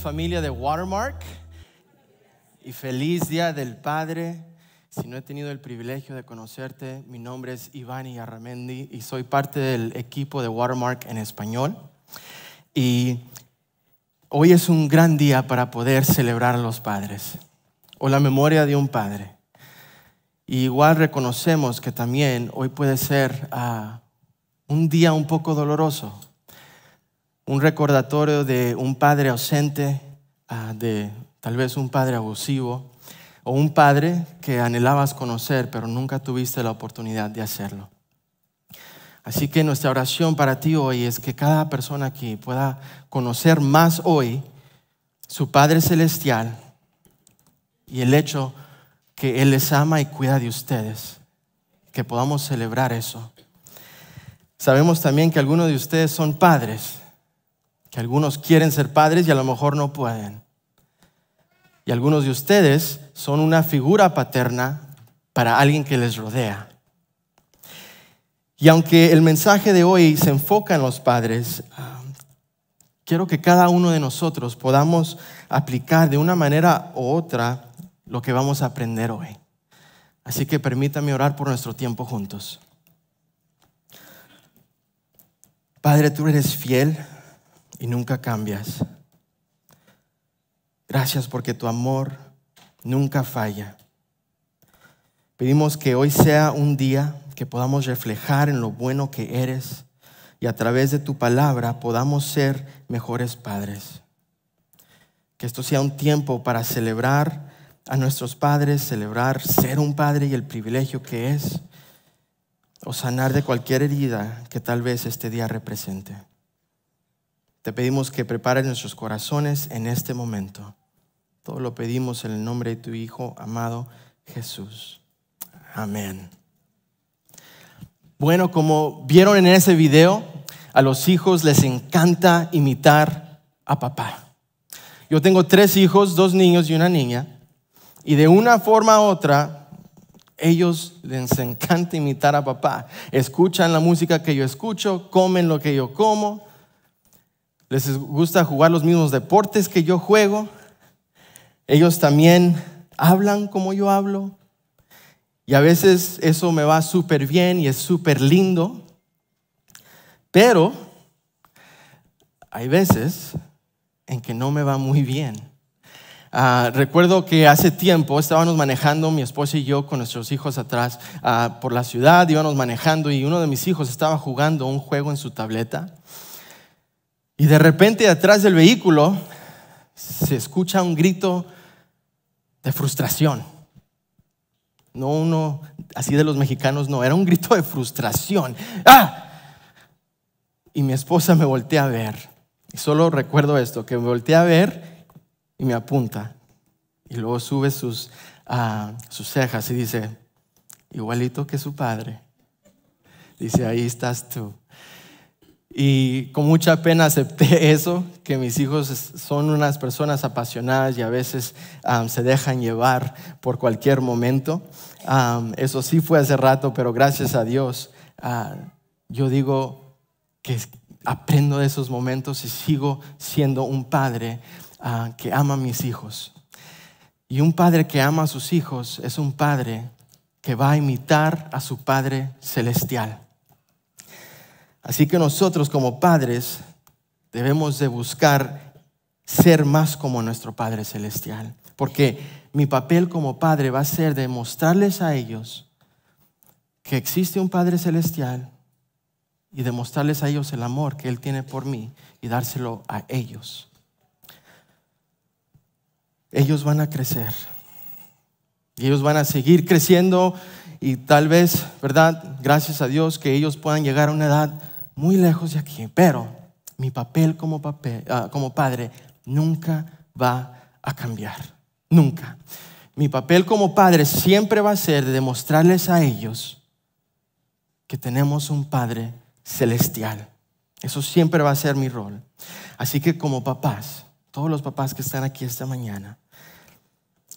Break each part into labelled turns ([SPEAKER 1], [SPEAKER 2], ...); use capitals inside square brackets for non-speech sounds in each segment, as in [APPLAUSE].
[SPEAKER 1] Familia de Watermark y feliz día del Padre. Si no he tenido el privilegio de conocerte, mi nombre es Ivani Arramendi y soy parte del equipo de Watermark en español. Y hoy es un gran día para poder celebrar a los padres o la memoria de un padre. Y igual reconocemos que también hoy puede ser ah, un día un poco doloroso un recordatorio de un padre ausente, ah, de tal vez un padre abusivo, o un padre que anhelabas conocer, pero nunca tuviste la oportunidad de hacerlo. Así que nuestra oración para ti hoy es que cada persona aquí pueda conocer más hoy su Padre Celestial y el hecho que Él les ama y cuida de ustedes, que podamos celebrar eso. Sabemos también que algunos de ustedes son padres que algunos quieren ser padres y a lo mejor no pueden. Y algunos de ustedes son una figura paterna para alguien que les rodea. Y aunque el mensaje de hoy se enfoca en los padres, ah, quiero que cada uno de nosotros podamos aplicar de una manera u otra lo que vamos a aprender hoy. Así que permítame orar por nuestro tiempo juntos. Padre, tú eres fiel y nunca cambias. Gracias porque tu amor nunca falla. Pedimos que hoy sea un día que podamos reflejar en lo bueno que eres y a través de tu palabra podamos ser mejores padres. Que esto sea un tiempo para celebrar a nuestros padres, celebrar ser un padre y el privilegio que es, o sanar de cualquier herida que tal vez este día represente. Te pedimos que prepares nuestros corazones en este momento. Todo lo pedimos en el nombre de tu Hijo amado Jesús. Amén. Bueno, como vieron en ese video, a los hijos les encanta imitar a papá. Yo tengo tres hijos, dos niños y una niña, y de una forma u otra, ellos les encanta imitar a papá. Escuchan la música que yo escucho, comen lo que yo como, les gusta jugar los mismos deportes que yo juego. Ellos también hablan como yo hablo. Y a veces eso me va súper bien y es súper lindo. Pero hay veces en que no me va muy bien. Ah, recuerdo que hace tiempo estábamos manejando, mi esposa y yo, con nuestros hijos atrás, ah, por la ciudad, íbamos manejando y uno de mis hijos estaba jugando un juego en su tableta. Y de repente atrás del vehículo se escucha un grito de frustración. No uno así de los mexicanos, no, era un grito de frustración. ¡Ah! Y mi esposa me voltea a ver. Y solo recuerdo esto, que me voltea a ver y me apunta. Y luego sube sus, ah, sus cejas y dice, igualito que su padre. Dice, ahí estás tú. Y con mucha pena acepté [LAUGHS] eso, que mis hijos son unas personas apasionadas y a veces se dejan llevar por cualquier momento. eso sí fue hace rato, pero gracias a Dios, ah, yo digo que aprendo de esos momentos y sigo siendo un padre ah, que ama a mis hijos. Y un padre que ama a sus hijos es un padre que va a imitar a su Padre celestial. Así que nosotros como padres debemos de buscar ser más como nuestro Padre Celestial. Porque mi papel como padre va a ser de mostrarles a ellos que existe un Padre Celestial y demostrarles a ellos el amor que Él tiene por mí y dárselo a ellos. Ellos van a crecer y ellos van a seguir creciendo y tal vez, ¿verdad? Gracias a Dios que ellos puedan llegar a una edad muy lejos de aquí, pero mi papel como, papel, ah, como padre nunca va a cambiar, nunca. Mi papel como padre siempre va a ser de demostrarles a ellos que tenemos un Padre celestial. Eso siempre va a ser mi rol. Así que como papás, todos los papás que están aquí esta mañana,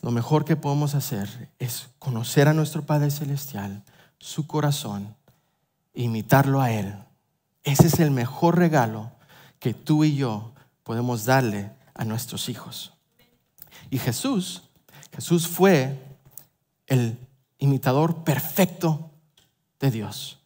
[SPEAKER 1] lo mejor que podemos hacer es conocer a nuestro Padre Celestial, su corazón, imitarlo a Él ese es el mejor regalo que tú y yo podemos darle a nuestros hijos. Y Jesús, Jesús fue el imitador perfecto de Dios.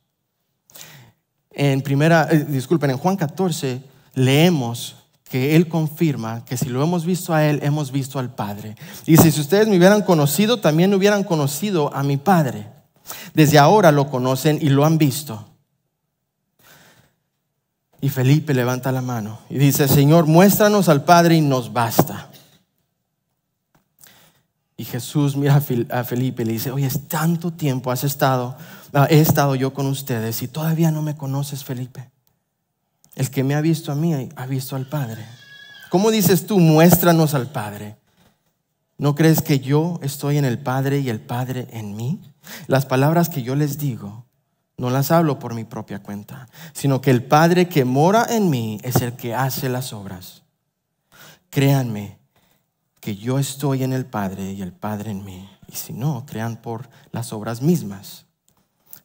[SPEAKER 1] En primera, eh, disculpen, en Juan 14 leemos que Él confirma que si lo hemos visto a Él, hemos visto al Padre. Dice, si ustedes me hubieran conocido, también hubieran conocido a mi Padre. Desde ahora lo conocen y lo han visto. Y Felipe levanta la mano y dice, Señor, muéstranos al Padre y nos basta. Y Jesús mira a Felipe y le dice, oye, es tanto tiempo has estado, ah, he estado yo con ustedes y todavía no me conoces, Felipe. El que me ha visto a mí ha visto al Padre. ¿Cómo dices tú, muéstranos al Padre? ¿No crees que yo estoy en el Padre y el Padre en mí? Las palabras que yo les digo no las hablo por mi propia cuenta, sino que el Padre que mora en mí es el que hace las obras. Créanme que yo estoy en el Padre y el Padre en mí. Y si no, crean por las obras mismas.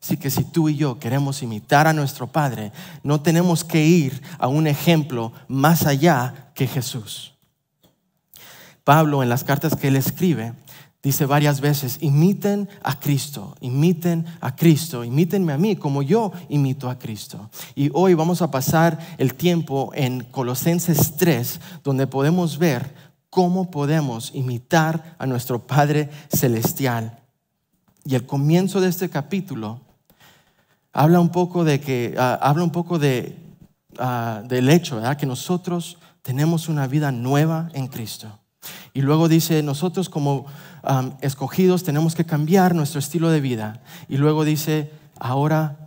[SPEAKER 1] Así que si tú y yo queremos imitar a nuestro Padre, no tenemos que ir a un ejemplo más allá que Jesús. Pablo en las cartas que él escribe dice varias veces, imiten a Cristo, imiten a Cristo, imítenme a mí como yo imito a Cristo. Y hoy vamos a pasar el tiempo en Colosenses 3, donde podemos ver cómo podemos imitar a nuestro Padre Celestial. Y el comienzo de este capítulo habla un poco de que, ah, habla un poco de, ah, del hecho, que nosotros tenemos una vida nueva en Cristo. Y luego dice, nosotros como escogidos tenemos que cambiar nuestro estilo de vida. Y luego dice, ahora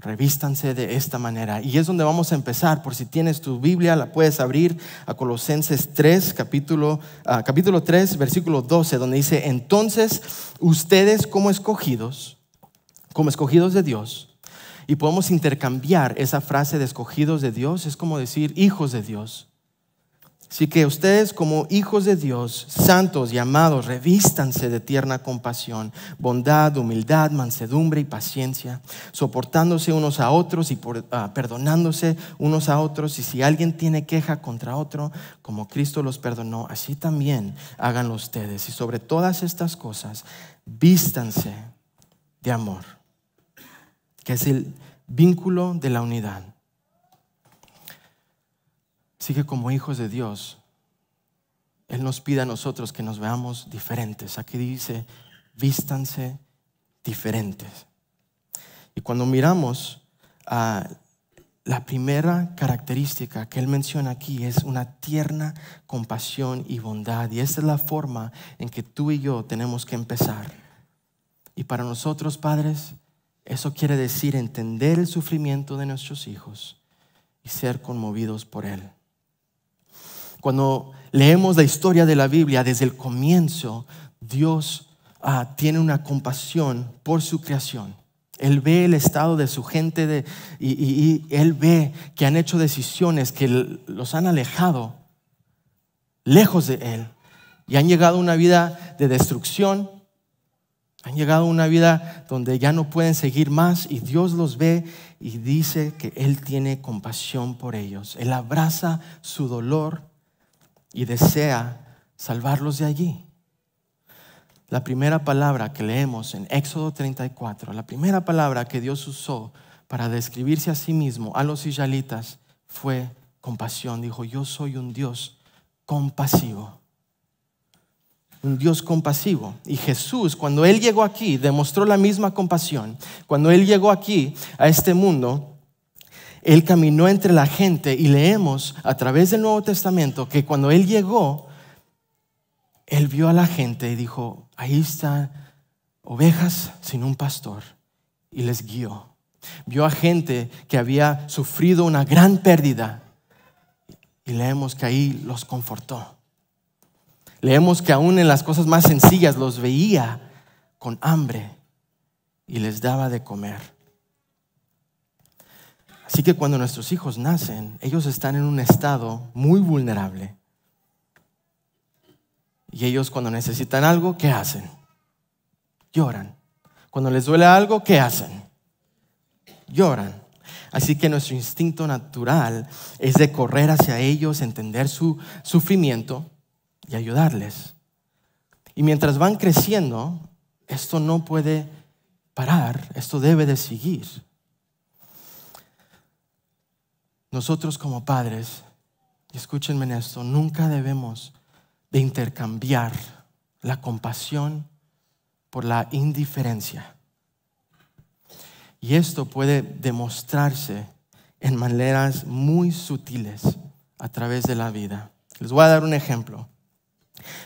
[SPEAKER 1] revístanse de esta manera. Y es donde vamos a empezar. Por si tienes tu Biblia, la puedes abrir a Colosenses 3, capítulo, ah, capítulo 3, versículo 12, donde dice, entonces ustedes como escogidos, como escogidos de Dios, y podemos intercambiar esa frase de escogidos de Dios, es como decir hijos de Dios. Así que ustedes como hijos de Dios, santos y amados, revístanse de tierna compasión, bondad, humildad, mansedumbre y paciencia, soportándose unos a otros y ah, perdonándose unos a otros. Y si alguien tiene queja contra otro, como Cristo los perdonó, así también háganlo ustedes. Y sobre todas estas cosas, vístanse de amor, que es el vínculo de la unidad. Así que como hijos de Dios, Él nos pide a nosotros que nos veamos diferentes. Aquí dice, vístanse diferentes. Y cuando miramos a la primera característica que Él menciona aquí es una tierna compasión y bondad. Y esta es la forma en que tú y yo tenemos que empezar. Y para nosotros, padres, eso quiere decir entender el sufrimiento de nuestros hijos y ser conmovidos por Él. Cuando leemos la historia de la Biblia desde el comienzo, Dios ah, tiene una compasión por su creación. Él ve el estado de su gente y, y, Él ve que han hecho decisiones que los han alejado lejos de Él y han llegado a una vida de destrucción, han llegado a una vida donde ya no pueden seguir más y Dios los ve y dice que Él tiene compasión por ellos. Él abraza su dolor y desea salvarlos de allí. La primera palabra que leemos en Éxodo 34, la primera palabra que Dios usó para describirse a sí mismo a los israelitas fue compasión. Dijo, yo soy un Dios compasivo. Un Dios compasivo. Y Jesús, cuando Él llegó aquí, demostró la misma compasión. Cuando Él llegó aquí, a este mundo, él caminó entre la gente y leemos a través del Nuevo Testamento que cuando Él llegó, Él vio a la gente y dijo, ahí están ovejas sin un pastor y les guió. Vio a gente que había sufrido una gran pérdida y leemos que ahí los confortó. Leemos que aún en las cosas más sencillas los veía con hambre y les daba de comer. Así que cuando nuestros hijos nacen, ellos están en un estado muy vulnerable. Y ellos cuando necesitan algo, ¿qué hacen? Lloran. Cuando les duele algo, ¿qué hacen? Lloran. Así que nuestro instinto natural es de correr hacia ellos, entender su sufrimiento y ayudarles. Y mientras van creciendo, esto no puede parar, esto debe de seguir. Nosotros como padres, escúchenme en esto, nunca debemos de intercambiar la compasión por la indiferencia. Y esto puede demostrarse en maneras muy sutiles a través de la vida. Les voy a dar un ejemplo.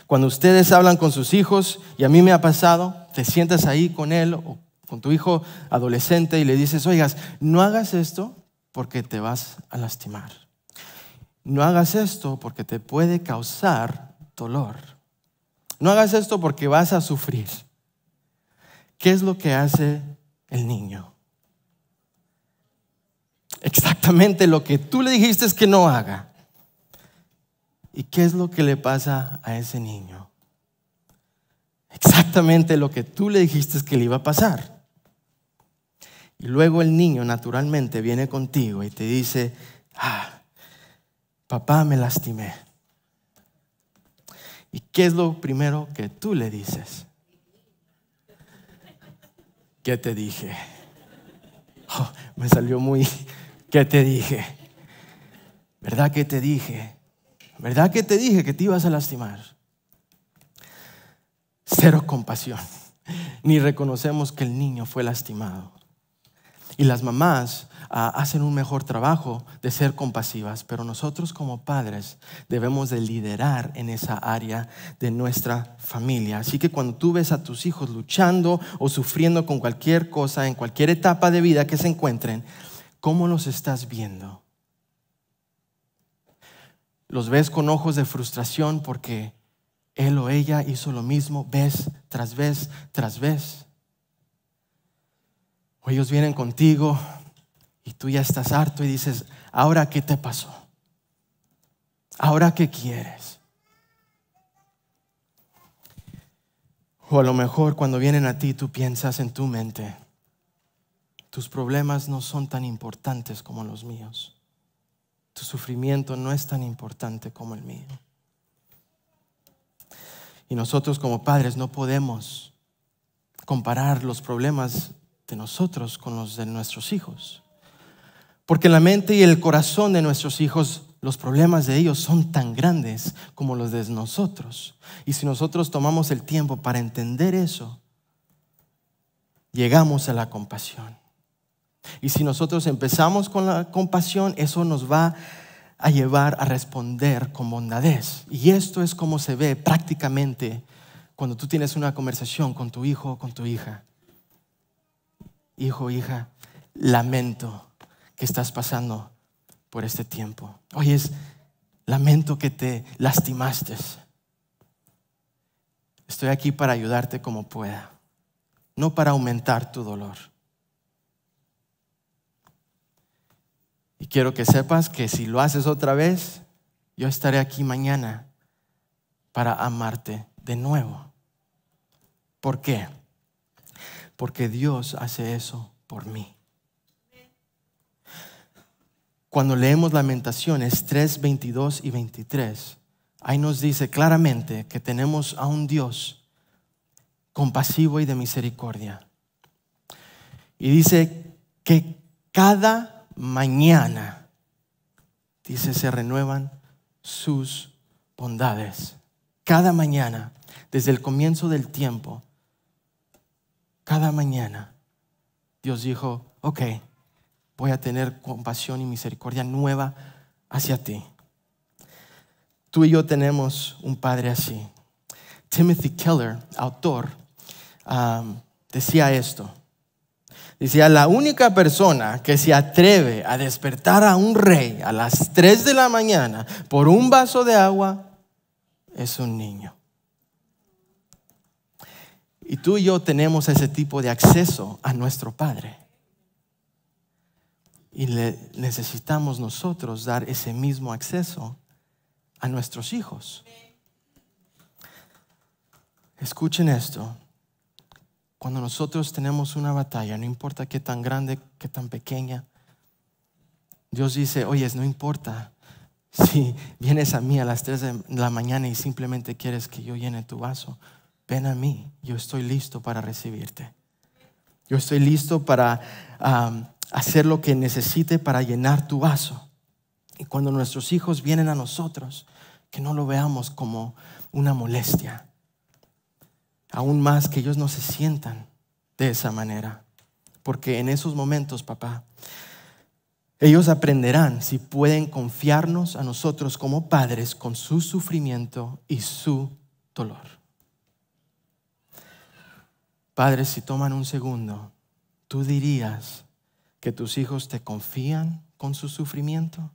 [SPEAKER 1] Cuando ustedes hablan con sus hijos, y a mí me ha pasado, te sientas ahí con él o con tu hijo adolescente y le dices, oigas, no hagas esto porque te vas a lastimar. No hagas esto porque te puede causar dolor. No hagas esto porque vas a sufrir. ¿Qué es lo que hace el niño? Exactamente lo que tú le dijiste es que no haga. ¿Y qué es lo que le pasa a ese niño? Exactamente lo que tú le dijiste es que le iba a pasar. Y luego el niño naturalmente viene contigo y te dice, ah, papá me lastimé. ¿Y qué es lo primero que tú le dices? ¿Qué te dije? Oh, me salió muy, ¿qué te dije? ¿Verdad que te dije? ¿Verdad que te dije que te ibas a lastimar? Cero compasión. Ni reconocemos que el niño fue lastimado. Y las mamás ah, hacen un mejor trabajo de ser compasivas, pero nosotros como padres debemos de liderar en esa área de nuestra familia. Así que cuando tú ves a tus hijos luchando o sufriendo con cualquier cosa, en cualquier etapa de vida que se encuentren, ¿cómo los estás viendo? Los ves con ojos de frustración porque él o ella hizo lo mismo vez tras vez tras vez. O ellos vienen contigo y tú ya estás harto y dices, ¿ahora qué te pasó? ¿Ahora qué quieres? O a lo mejor cuando vienen a ti tú piensas en tu mente, tus problemas no son tan importantes como los míos. Tu sufrimiento no es tan importante como el mío. Y nosotros como padres no podemos comparar los problemas de nosotros con los de nuestros hijos. Porque la mente y el corazón de nuestros hijos, los problemas de ellos son tan grandes como los de nosotros. Y si nosotros tomamos el tiempo para entender eso, llegamos a la compasión. Y si nosotros empezamos con la compasión, eso nos va a llevar a responder con bondadez. Y esto es como se ve prácticamente cuando tú tienes una conversación con tu hijo o con tu hija hijo, hija, lamento que estás pasando por este tiempo. Oye, lamento que te lastimaste. Estoy aquí para ayudarte como pueda, no para aumentar tu dolor. Y quiero que sepas que si lo haces otra vez, yo estaré aquí mañana para amarte de nuevo. ¿Por qué? Porque Dios hace eso por mí. Cuando leemos Lamentaciones 3, 22 y 23, ahí nos dice claramente que tenemos a un Dios compasivo y de misericordia. Y dice que cada mañana, dice, se renuevan sus bondades. Cada mañana, desde el comienzo del tiempo, cada mañana Dios dijo, ok, voy a tener compasión y misericordia nueva hacia ti. Tú y yo tenemos un padre así. Timothy Keller, autor, um, decía esto. Decía, la única persona que se atreve a despertar a un rey a las 3 de la mañana por un vaso de agua es un niño. Y tú y yo tenemos ese tipo de acceso a nuestro Padre. Y le necesitamos nosotros dar ese mismo acceso a nuestros hijos. Escuchen esto. Cuando nosotros tenemos una batalla, no importa qué tan grande, qué tan pequeña, Dios dice, oye, no importa si vienes a mí a las 3 de la mañana y simplemente quieres que yo llene tu vaso, ven a mí, yo estoy listo para recibirte. Yo estoy listo para hacer lo que necesite para llenar tu vaso. Y cuando nuestros hijos vienen a nosotros, que no lo veamos como una molestia. Aún más que ellos no se sientan de esa manera. Porque en esos momentos, papá, ellos aprenderán si pueden confiarnos a nosotros como padres con su sufrimiento y su dolor. Padres, si toman un segundo, ¿tú dirías que tus hijos te confían con su sufrimiento?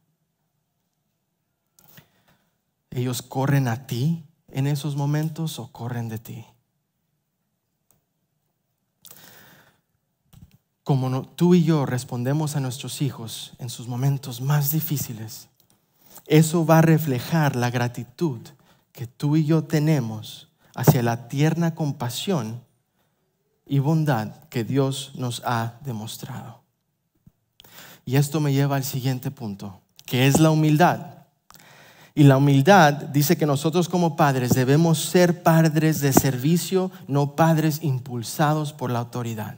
[SPEAKER 1] ¿Ellos corren a ti en esos momentos o corren de ti? como tú y yo respondemos a nuestros hijos en sus momentos más difíciles, eso va a reflejar la gratitud que tú y yo tenemos hacia la tierna compasión y bondad que Dios nos ha demostrado. Y esto me lleva al siguiente punto, que es la humildad. Y la humildad dice que nosotros como padres debemos ser padres de servicio, no padres impulsados por la autoridad.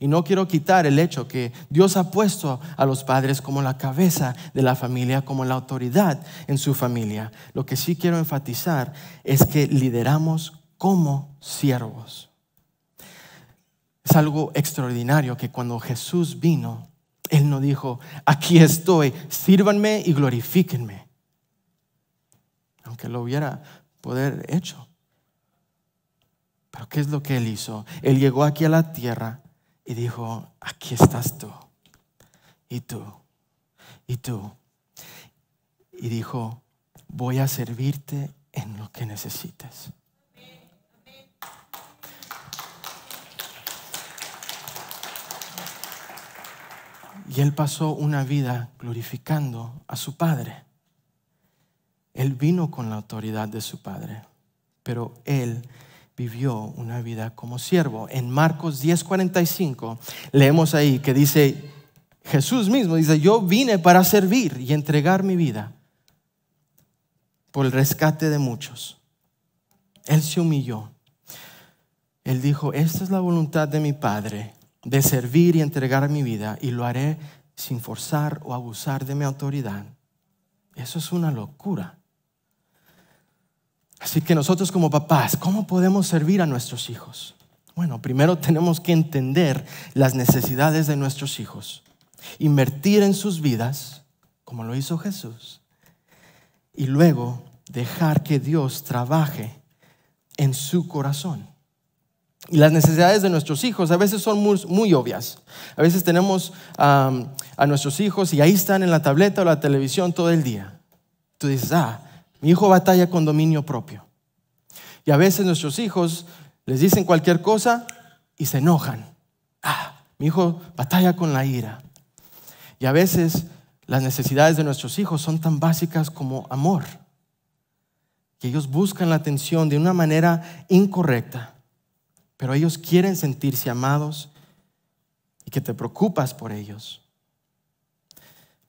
[SPEAKER 1] Y no quiero quitar el hecho que Dios ha puesto a los padres como la cabeza de la familia, como la autoridad en su familia. Lo que sí quiero enfatizar es que lideramos como siervos. Es algo extraordinario que cuando Jesús vino, Él no dijo, aquí estoy, sírvanme y glorifíquenme. Aunque lo hubiera poder hecho. Pero ¿qué es lo que Él hizo? Él llegó aquí a la tierra y dijo, aquí estás tú, y tú, y tú. Y dijo, voy a servirte en lo que necesites. Y él pasó una vida glorificando a su padre. Él vino con la autoridad de su padre, pero él vivió una vida como siervo. En Marcos 10:45 leemos ahí que dice, Jesús mismo dice, yo vine para servir y entregar mi vida por el rescate de muchos. Él se humilló. Él dijo, esta es la voluntad de mi Padre, de servir y entregar mi vida, y lo haré sin forzar o abusar de mi autoridad. Eso es una locura. Así que nosotros como papás, ¿cómo podemos servir a nuestros hijos? Bueno, primero [LAUGHS] tenemos que entender las necesidades de nuestros hijos, invertir en sus vidas, como lo hizo Jesús, y luego dejar que Dios trabaje en su corazón. Y las necesidades de nuestros hijos a veces son muy, obvias. A veces tenemos a nuestros hijos y ahí están en la tableta o la televisión todo el día. Tú dices, ah, mi hijo batalla con dominio propio. Y a veces nuestros hijos les dicen cualquier cosa y se enojan. Ah, mi hijo batalla con la ira. Y a veces las necesidades de nuestros hijos son tan básicas como amor. Que ellos buscan la atención de una manera incorrecta. Pero ellos quieren sentirse amados y que te preocupas por ellos.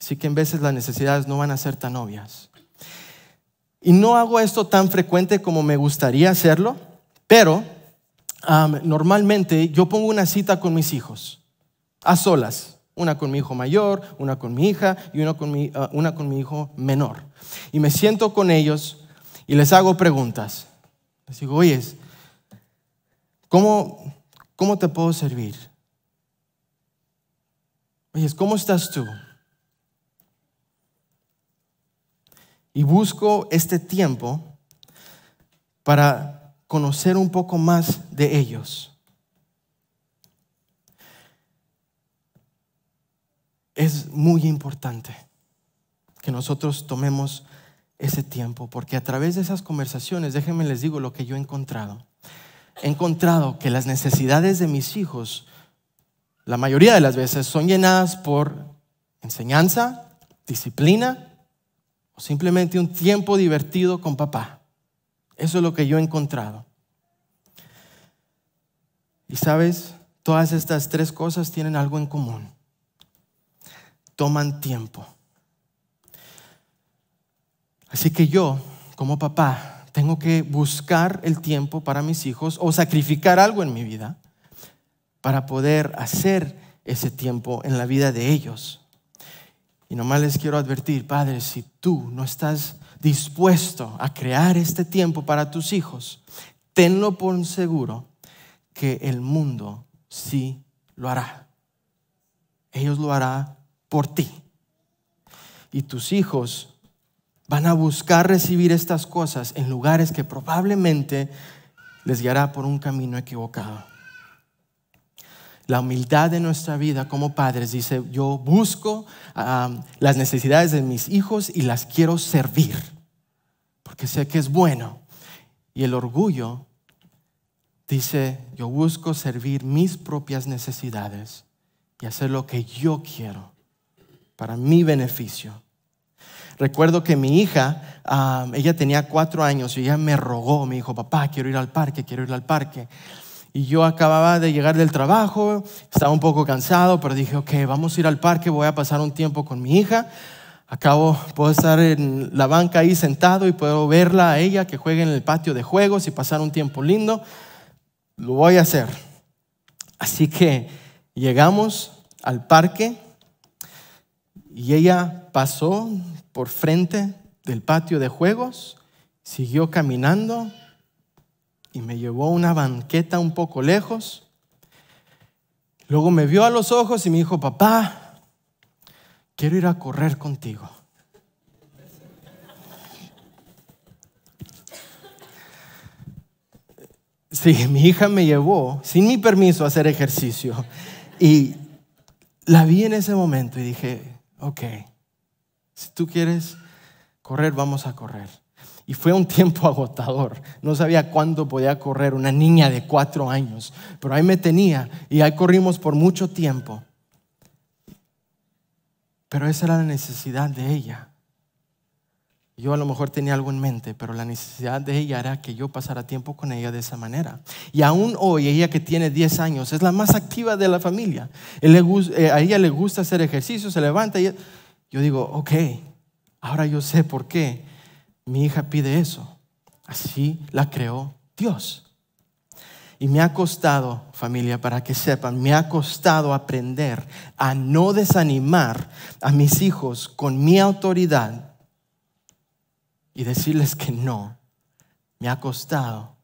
[SPEAKER 1] Así que en veces las necesidades no van a ser tan obvias. Y no hago esto tan frecuente como me gustaría hacerlo, pero normalmente yo pongo una cita con mis hijos, a solas. Una con mi hijo mayor, una con mi hija y una con mi, ah, una con mi hijo menor. Y me siento con ellos y les hago preguntas. Les digo, oye, ¿cómo, cómo te puedo servir? Oye, ¿cómo estás tú? y busco este tiempo para conocer un poco más de ellos. Es muy importante que nosotros tomemos ese tiempo, porque a través de esas conversaciones, déjenme les digo lo que yo he encontrado. He encontrado que las necesidades de mis hijos, la mayoría de las veces, son llenadas por enseñanza, disciplina simplemente un tiempo divertido con papá. Eso es lo que yo he encontrado. Y sabes, todas estas tres cosas tienen algo en común. toman tiempo. Así que yo, como papá, tengo que buscar el tiempo para mis hijos o sacrificar algo en mi vida para poder hacer ese tiempo en la vida de ellos. Y nomás les quiero advertir, padres, si tú no estás dispuesto a crear este tiempo para tus hijos, tenlo por seguro que el mundo sí lo hará. Ellos lo harán por ti. Y tus hijos van a buscar recibir estas cosas en lugares que probablemente les guiará por un camino equivocado. La humildad de nuestra vida como padres dice, yo busco las necesidades de mis hijos y las quiero servir, porque sé que es bueno. Y el orgullo dice, yo busco servir mis propias necesidades y hacer lo que yo quiero para mi beneficio. Recuerdo que mi hija, ella tenía cuatro años y ella me rogó, me dijo, papá, quiero ir al parque, quiero ir al parque. Y yo acababa de llegar del trabajo, estaba un poco cansado, pero dije, ok, vamos a ir al parque, voy a pasar un tiempo con mi hija. Acabo, puedo estar en la banca ahí sentado y puedo verla a ella que juegue en el patio de juegos y pasar un tiempo lindo. Lo voy a hacer. Así que llegamos al parque y ella pasó por frente del patio de juegos, siguió caminando y me llevó a una banqueta un poco lejos. Luego me vio a los ojos y me dijo, papá, quiero ir a correr contigo. Sí, mi hija me llevó sin mi permiso a hacer ejercicio y la vi en ese momento y dije, ok, si tú quieres correr, vamos a correr. Y fue un tiempo [LAUGHS] agotador. No sabía cuándo podía correr una niña de cuatro años, pero ahí me tenía y ahí corrimos por mucho tiempo. Pero esa era la necesidad de ella. Yo a lo mejor tenía algo en mente, pero la necesidad de ella era que yo pasara tiempo con ella de esa manera. Y aún hoy, ella que tiene 10 años, es la más activa de la familia. Eh, a ella le gusta hacer ejercicio, se levanta y yo digo, ok, ahora yo sé por qué mi hija pide eso. Así la creó Dios. Y me ha costado, familia, para que sepan, me ha costado aprender a no desanimar a mis hijos con mi autoridad y decirles que no. Me ha costado.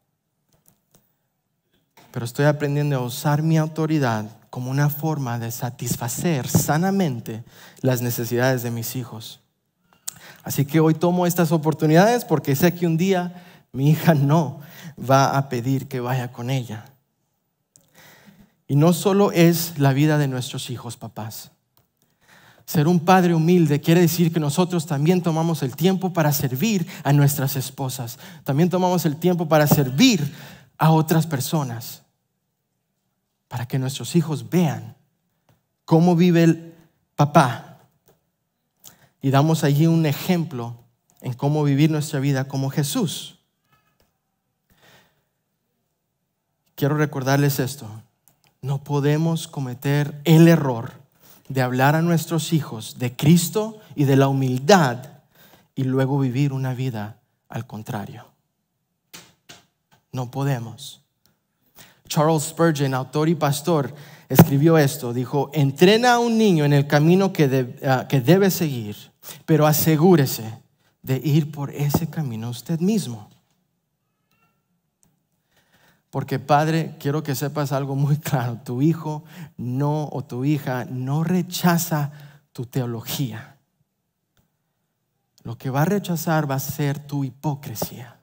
[SPEAKER 1] Pero estoy aprendiendo a usar mi autoridad como una forma de satisfacer sanamente las necesidades de mis hijos. Así que hoy tomo estas oportunidades porque sé que un día mi hija [LAUGHS] no va a pedir que vaya con ella. Y no solo es la vida de nuestros hijos, papás. Ser un padre humilde quiere decir que nosotros también tomamos el tiempo para servir a nuestras esposas. También tomamos el tiempo para servir a otras personas para que nuestros hijos vean cómo vive el papá. Y damos allí un ejemplo en cómo vivir nuestra vida como Jesús. Quiero recordarles esto. No podemos cometer el error de hablar a nuestros hijos de Cristo y de la humildad y luego vivir una vida al contrario. No podemos. Charles Spurgeon, autor y pastor, escribió esto. Dijo, entrena a un niño en el camino que, ah, que debe seguir, pero asegúrese de ir por ese camino usted mismo. Porque padre, quiero que sepas algo muy [LAUGHS] claro. Tu hijo no o tu hija no rechaza tu teología. Lo que va a rechazar va a ser tu hipocresía.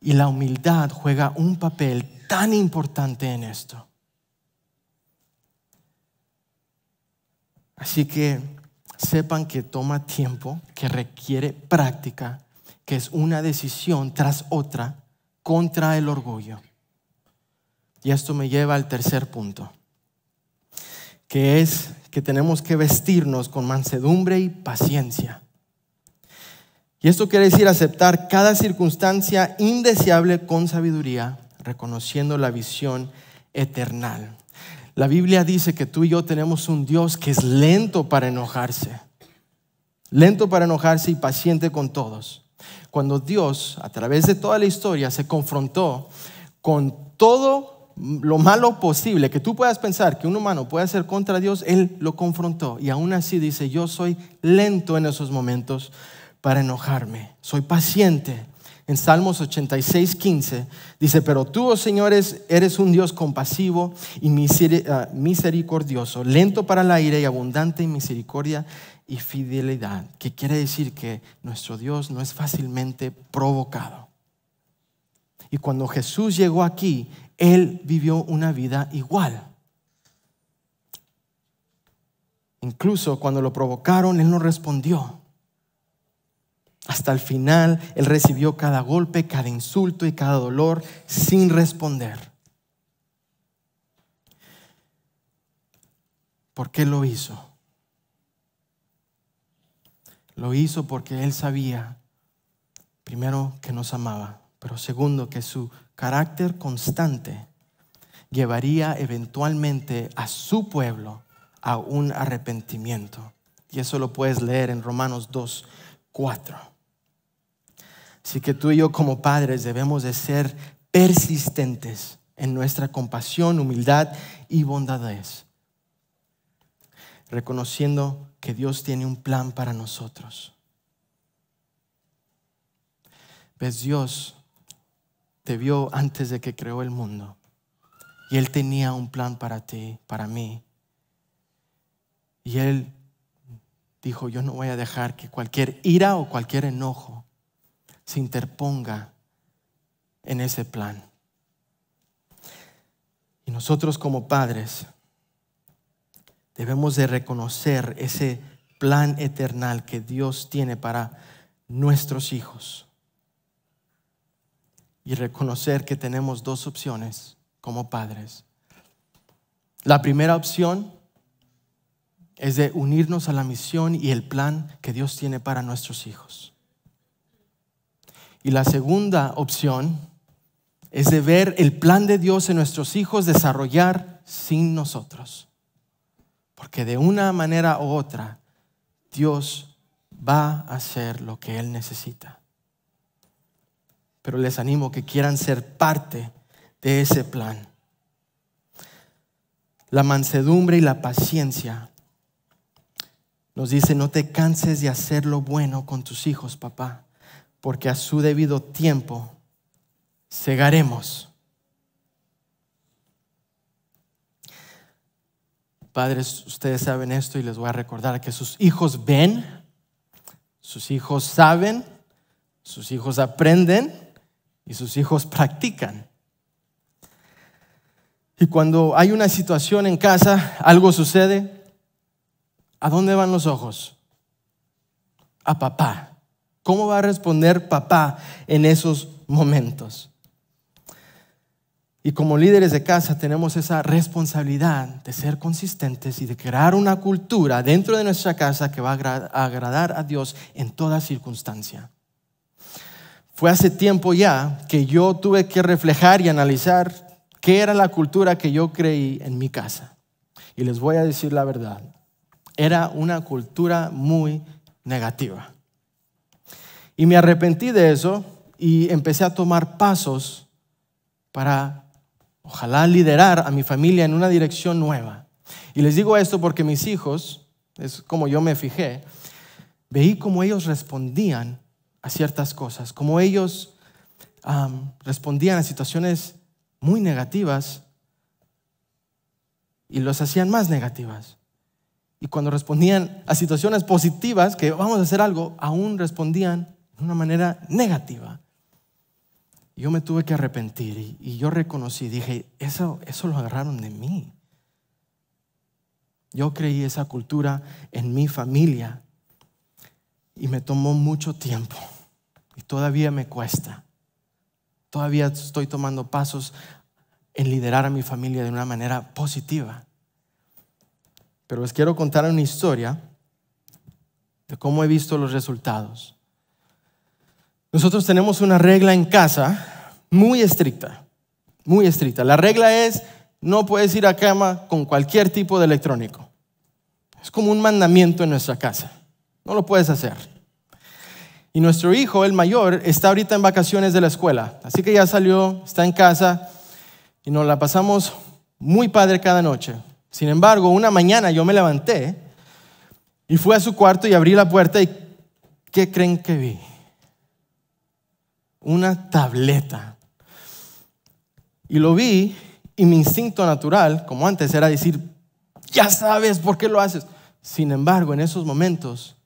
[SPEAKER 1] Y la humildad juega un papel tan importante en esto. Así que sepan que toma tiempo, que requiere práctica, que es una decisión tras otra contra el orgullo. Y esto me lleva al tercer punto, que es que tenemos que vestirnos con mansedumbre y paciencia. Y esto quiere decir aceptar cada circunstancia indeseable con sabiduría, reconociendo la visión eternal. La Biblia dice que tú y yo tenemos un Dios que es lento para enojarse. Lento para enojarse y paciente con todos. Cuando Dios, a través de toda la historia, se confrontó con todo lo malo posible que tú puedas pensar que un humano puede hacer contra Dios, Él lo confrontó. Y aún así dice, yo soy lento en esos momentos para enojarme. Soy paciente en Salmos 86, 15, dice, pero tú, oh señores, eres un Dios compasivo y ah, misericordioso, lento para el aire y abundante en misericordia y fidelidad, que quiere decir que nuestro Dios no es fácilmente provocado. Y cuando Jesús llegó aquí, Él vivió una vida igual. Incluso cuando lo provocaron, Él no respondió. Hasta el final, él recibió cada golpe, cada insulto y cada dolor sin responder. ¿Por qué lo hizo? Lo hizo porque él sabía, primero, que nos amaba, pero segundo, que su carácter constante llevaría eventualmente a su pueblo a un arrepentimiento. Y eso lo puedes leer en Romanos 2, 4. Así que tú y yo como padres debemos de ser persistentes en nuestra compasión, humildad y bondadez, reconociendo que Dios tiene un plan para nosotros. Ves, Dios te vio antes de que creó el mundo y Él tenía un plan para ti, para mí. Y Él dijo, yo no voy a dejar que cualquier ira o cualquier enojo se interponga en ese plan. Y nosotros como padres debemos de reconocer ese plan eternal que Dios tiene para nuestros hijos y reconocer que tenemos dos opciones como padres. La primera opción es de unirnos a la misión y el plan que Dios tiene para nuestros hijos. Y la segunda opción es de ver el plan de Dios en nuestros hijos desarrollar sin nosotros. Porque de una manera u otra, Dios va a hacer lo que Él necesita. Pero les animo que quieran ser parte de ese plan. La mansedumbre y la paciencia nos dice, no te canses de hacer lo bueno con tus hijos, papá porque a su debido tiempo cegaremos. Padres, ustedes saben esto y les voy a recordar que sus hijos ven, sus hijos saben, sus hijos aprenden y sus hijos practican. Y cuando hay una situación en casa, algo sucede, ¿a dónde van los ojos? A papá. ¿Cómo va a responder papá en esos momentos? Y como líderes de casa tenemos esa responsabilidad de ser consistentes y de crear una cultura dentro de nuestra casa que va a agradar a Dios en toda circunstancia. Fue hace tiempo ya que yo tuve que reflejar y analizar qué era la cultura que yo creí en mi casa. Y les voy a decir la verdad, era una cultura muy negativa. Y me arrepentí de eso y empecé a tomar pasos para, ojalá, liderar a mi familia en una dirección nueva. Y les digo esto porque mis hijos, es como yo me fijé, veí cómo ellos respondían a ciertas cosas, cómo ellos respondían a situaciones muy negativas y los hacían más negativas. Y cuando respondían a situaciones positivas, que vamos a hacer algo, aún respondían de una manera negativa. Yo me tuve que arrepentir y, yo reconocí, dije, eso, eso lo agarraron de mí. Yo creí esa cultura en mi familia y me tomó mucho tiempo y todavía me cuesta. Todavía estoy tomando pasos en liderar a mi familia de una manera positiva. Pero les quiero contar una historia de cómo he visto los resultados. Nosotros tenemos una regla en casa muy estricta, muy estricta. La regla es, no puedes ir a cama con cualquier tipo de electrónico. Es como un mandamiento en nuestra casa. No lo puedes hacer. Y nuestro hijo, el mayor, está ahorita en vacaciones de la escuela. Así que ya salió, está en casa y nos la pasamos muy padre cada noche. Sin embargo, una mañana yo me levanté y fui a su cuarto y abrí la puerta y ¿qué creen que vi? Una tableta. Y lo vi y mi instinto natural, como antes, era decir, ya sabes por qué lo haces. Sin embargo, en esos momentos,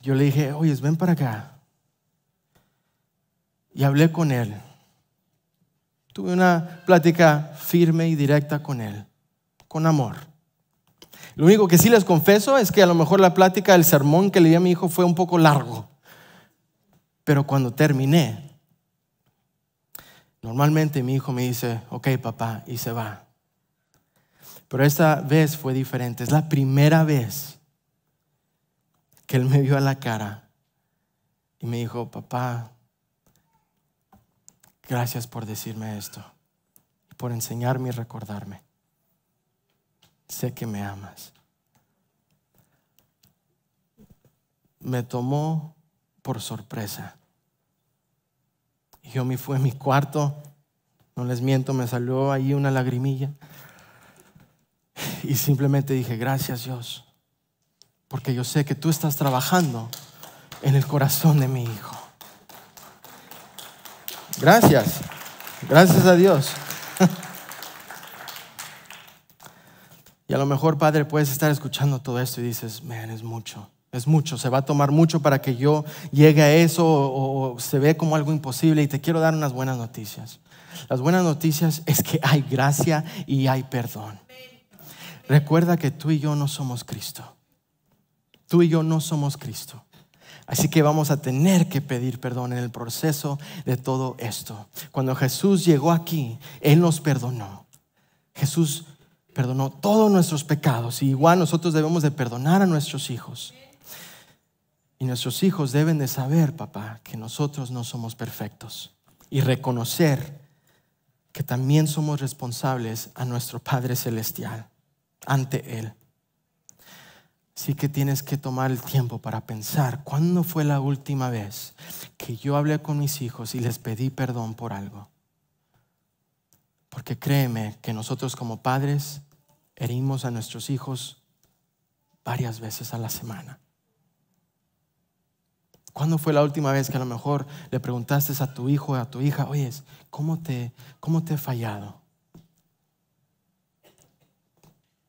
[SPEAKER 1] yo le dije, oye, ven para acá. Y hablé con él. Tuve una plática firme y directa con él, con amor. Lo único que sí les confieso es que a lo mejor la plática del sermón que le di a mi hijo fue un poco largo. Pero cuando terminé, normalmente mi hijo me dice, ok papá, y se va. Pero esta vez fue diferente. Es la primera vez que él me vio a la cara y me dijo, papá, gracias por decirme esto por enseñarme y recordarme. Sé que me amas. Me tomó por sorpresa. Yo me fui a mi cuarto, no les miento, me salió ahí una lagrimilla. Y simplemente dije, gracias Dios porque yo sé que tú estás trabajando en el corazón de mi hijo. Gracias, gracias a Dios. [LAUGHS] Y a lo mejor, Padre, puedes estar escuchando todo esto y dices, man, es mucho, es mucho, se va a tomar mucho para que yo llegue a eso o, se ve como algo imposible y te quiero dar unas buenas noticias. Las buenas noticias es que hay gracia y hay perdón. Recuerda que tú y yo no somos Cristo. Tú y yo no somos Cristo. Así que vamos a tener que pedir perdón en el proceso de todo esto. Cuando Jesús llegó aquí, Él nos perdonó. Jesús perdonó todos nuestros pecados y igual nosotros debemos de perdonar a nuestros hijos. Y nuestros hijos deben de saber, papá, que nosotros no somos perfectos y reconocer que también somos responsables a nuestro Padre Celestial ante Él sí que tienes que tomar el tiempo para pensar, ¿cuándo fue la última vez que yo hablé con mis hijos y les pedí perdón por algo? Porque créeme que nosotros como padres herimos a nuestros hijos varias veces a la semana. ¿Cuándo fue la última vez que a lo mejor le preguntaste a tu hijo o a tu hija, oye, ¿cómo te, cómo te he fallado?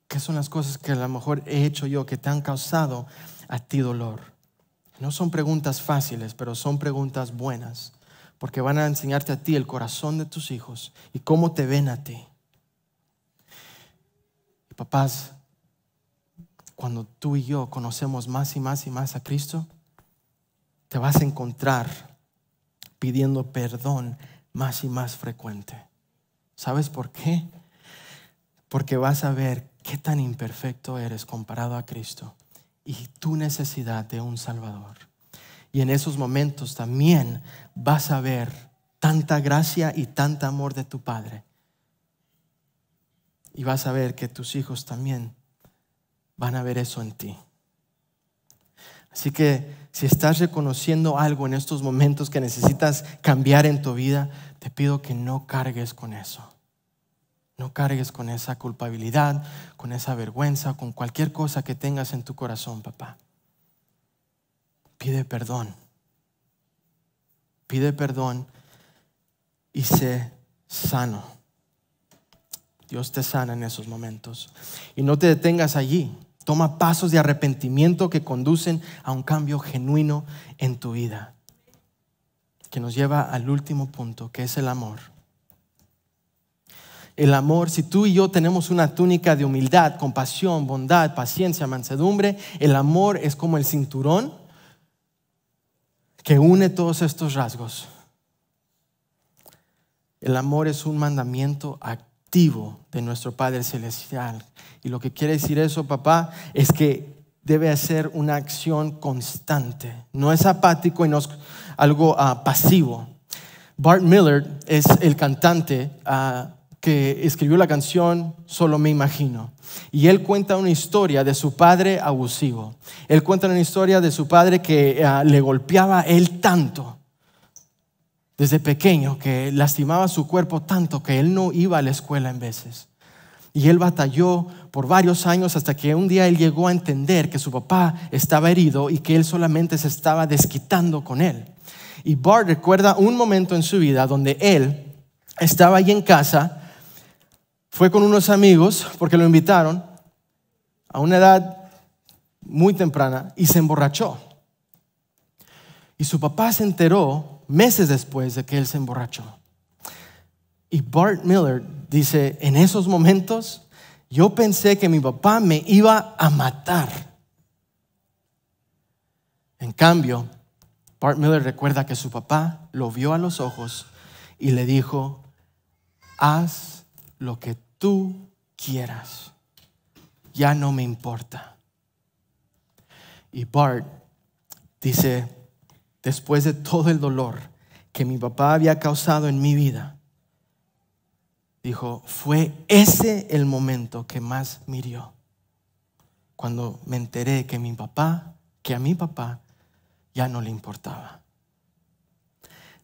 [SPEAKER 1] ¿Qué son las cosas que a lo mejor he hecho yo que te han causado a ti dolor? No son preguntas fáciles, pero son preguntas buenas, porque van a enseñarte a ti el corazón de tus hijos y cómo te ven a ti. Papás, cuando tú y yo conocemos más y más y más a Cristo, te vas a encontrar pidiendo perdón más y más frecuente. ¿Sabes por qué? Porque vas a ver qué tan imperfecto eres comparado a Cristo y tu necesidad de un Salvador. Y en esos momentos también vas a ver tanta gracia y tanta amor de tu Padre. Y vas a ver que tus hijos también van a ver eso en ti. Así que si estás reconociendo algo en estos momentos que necesitas cambiar en tu vida, te pido que no cargues con eso. No cargues con esa culpabilidad, con esa vergüenza, con cualquier cosa que tengas en tu corazón, papá. Pide perdón. Pide perdón y sé sano. Dios te sana en esos momentos. Y no te detengas allí. Toma pasos de arrepentimiento que conducen a un cambio genuino en tu vida. Que nos lleva al último punto, que es el amor. El amor, si tú y yo tenemos una túnica de humildad, compasión, bondad, paciencia, mansedumbre, el amor es como el cinturón que une todos estos rasgos. El amor es un mandamiento activo de nuestro Padre Celestial. Y lo que quiere decir eso, papá, es que debe ser una acción constante. No es apático y no es algo ah, pasivo. Bart Miller es el cantante. Uh, que escribió la canción Solo me imagino. Y él cuenta una historia de su padre abusivo. Él cuenta una historia de su padre que ah, le golpeaba él tanto desde pequeño, que lastimaba su cuerpo tanto que él no iba a la escuela en veces. Y él batalló por varios años hasta que un día él llegó a entender que su papá estaba herido y que él solamente se estaba desquitando con él. Y Bart recuerda un momento en su vida donde él estaba ahí en casa fue con unos amigos porque lo invitaron a una edad muy temprana y se emborrachó. Y su papá se enteró meses después de que él se emborrachó. Y Bart Miller dice, en esos momentos yo pensé que mi papá me iba a matar. En cambio, Bart Miller recuerda que su papá lo vio a los ojos y le dijo, haz lo que tú quieras. Ya no me importa. Y Bart dice, después de todo el dolor que mi papá había causado en mi vida, dijo, fue ese el momento que más mirió. Cuando me enteré que mi papá, que a mi papá ya no le importaba.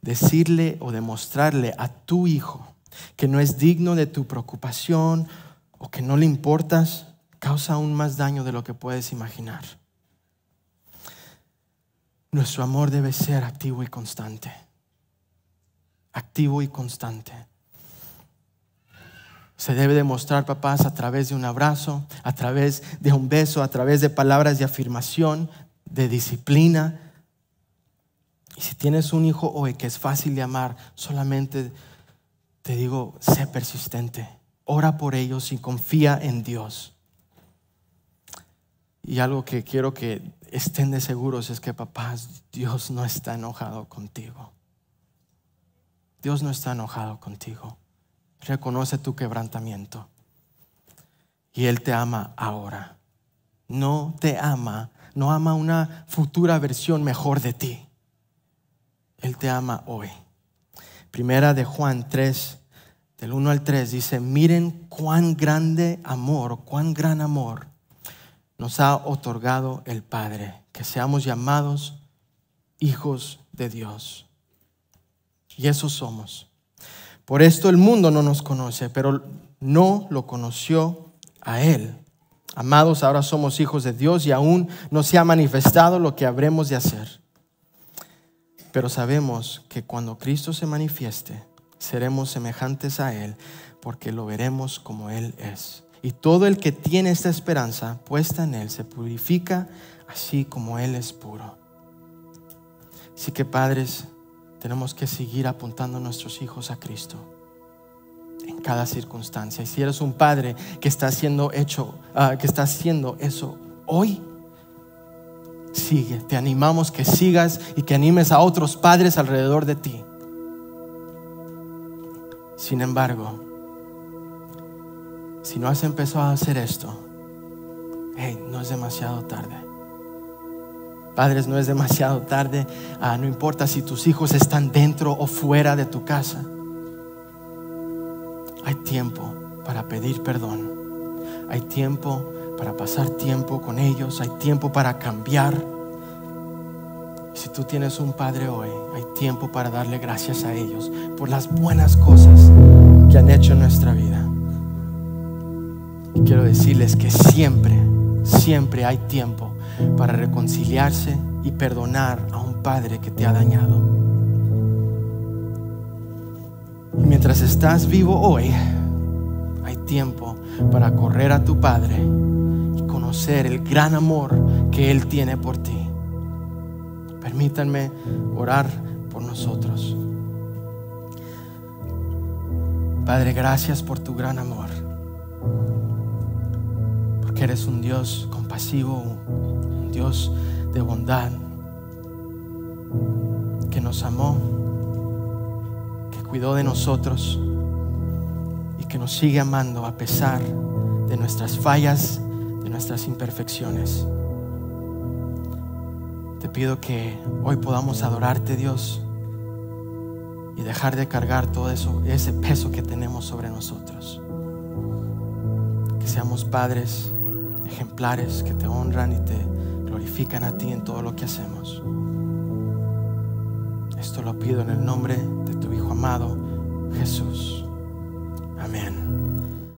[SPEAKER 1] Decirle o demostrarle a tu hijo que no es digno de tu preocupación o que no le importas, causa aún más daño de lo que puedes imaginar. Nuestro amor debe ser activo y constante. Activo y constante. Se debe demostrar, papás, a través de un abrazo, a través de un beso, a través de palabras de afirmación, de disciplina. Y si tienes un hijo hoy que es fácil de amar, solamente te digo, sé persistente, ora por ellos y confía en Dios. Y algo que quiero que estén de seguros es que papás, Dios no está enojado contigo. Dios no está enojado contigo. Reconoce tu quebrantamiento. Y Él te ama ahora. No te ama, no ama una futura versión mejor de ti. Él te ama hoy. Primera de Juan 3, del 1 al 3, dice, miren cuán grande amor, cuán gran amor nos ha otorgado el Padre, que seamos llamados hijos de Dios. Y eso somos. Por esto el mundo no nos conoce, pero no lo conoció a Él. Amados, ahora somos hijos de Dios y aún no se ha manifestado lo que habremos de hacer. Pero sabemos que cuando Cristo se manifieste, seremos semejantes a Él, porque lo veremos como Él es. Y todo el que tiene esta esperanza puesta en Él se purifica así como Él es puro. Así que padres, tenemos que seguir apuntando a nuestros hijos a Cristo en cada circunstancia. Y si eres un padre que está haciendo hecho, ah, que está haciendo eso hoy, sigue. Te animamos que sigas y que animes a otros padres alrededor de ti. Sin embargo, si no has empezado a hacer esto, no es demasiado tarde. Padres, no es demasiado tarde. Ah, no importa si tus hijos están dentro o fuera de tu casa. Hay tiempo para pedir perdón. Hay tiempo para pasar tiempo con ellos. Hay tiempo para cambiar. Si tú tienes un padre hoy, hay tiempo para darle gracias a ellos por las buenas cosas que han hecho en nuestra vida. Quiero decirles que siempre, siempre hay tiempo para reconciliarse y perdonar a un padre que te ha dañado. Y mientras estás vivo hoy, hay tiempo para correr a tu padre y conocer el gran amor que él tiene por ti. Permítanme orar por nosotros. Padre, gracias por tu gran amor. Porque eres un Dios compasivo, un Dios de bondad, que nos amó, que cuidó de nosotros y que nos sigue amando a pesar de nuestras fallas, de nuestras imperfecciones pido que hoy podamos adorarte, Dios, y dejar de cargar todo eso, ese peso que tenemos sobre nosotros. Que seamos padres ejemplares que te honran y te glorifican a ti en todo lo que hacemos. Esto lo pido en el nombre de tu Hijo amado, Jesús.